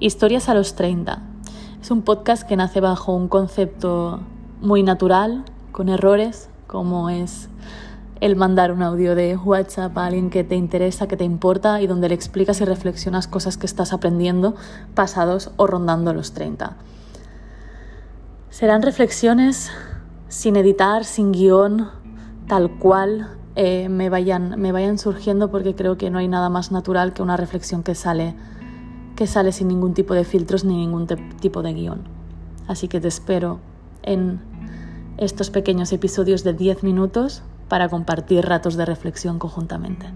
Historias a los 30. Es un podcast que nace bajo un concepto muy natural, con errores, como es el mandar un audio de WhatsApp a alguien que te interesa, que te importa y donde le explicas y reflexionas cosas que estás aprendiendo pasados o rondando los 30. Serán reflexiones sin editar, sin guion, tal cual eh, me, vayan, me vayan surgiendo porque creo que no hay nada más natural que una reflexión que sale, que sale sin ningún tipo de filtros ni ningún tipo de guion. Así que te espero en estos pequeños episodios de 10 minutos para compartir ratos de reflexión conjuntamente.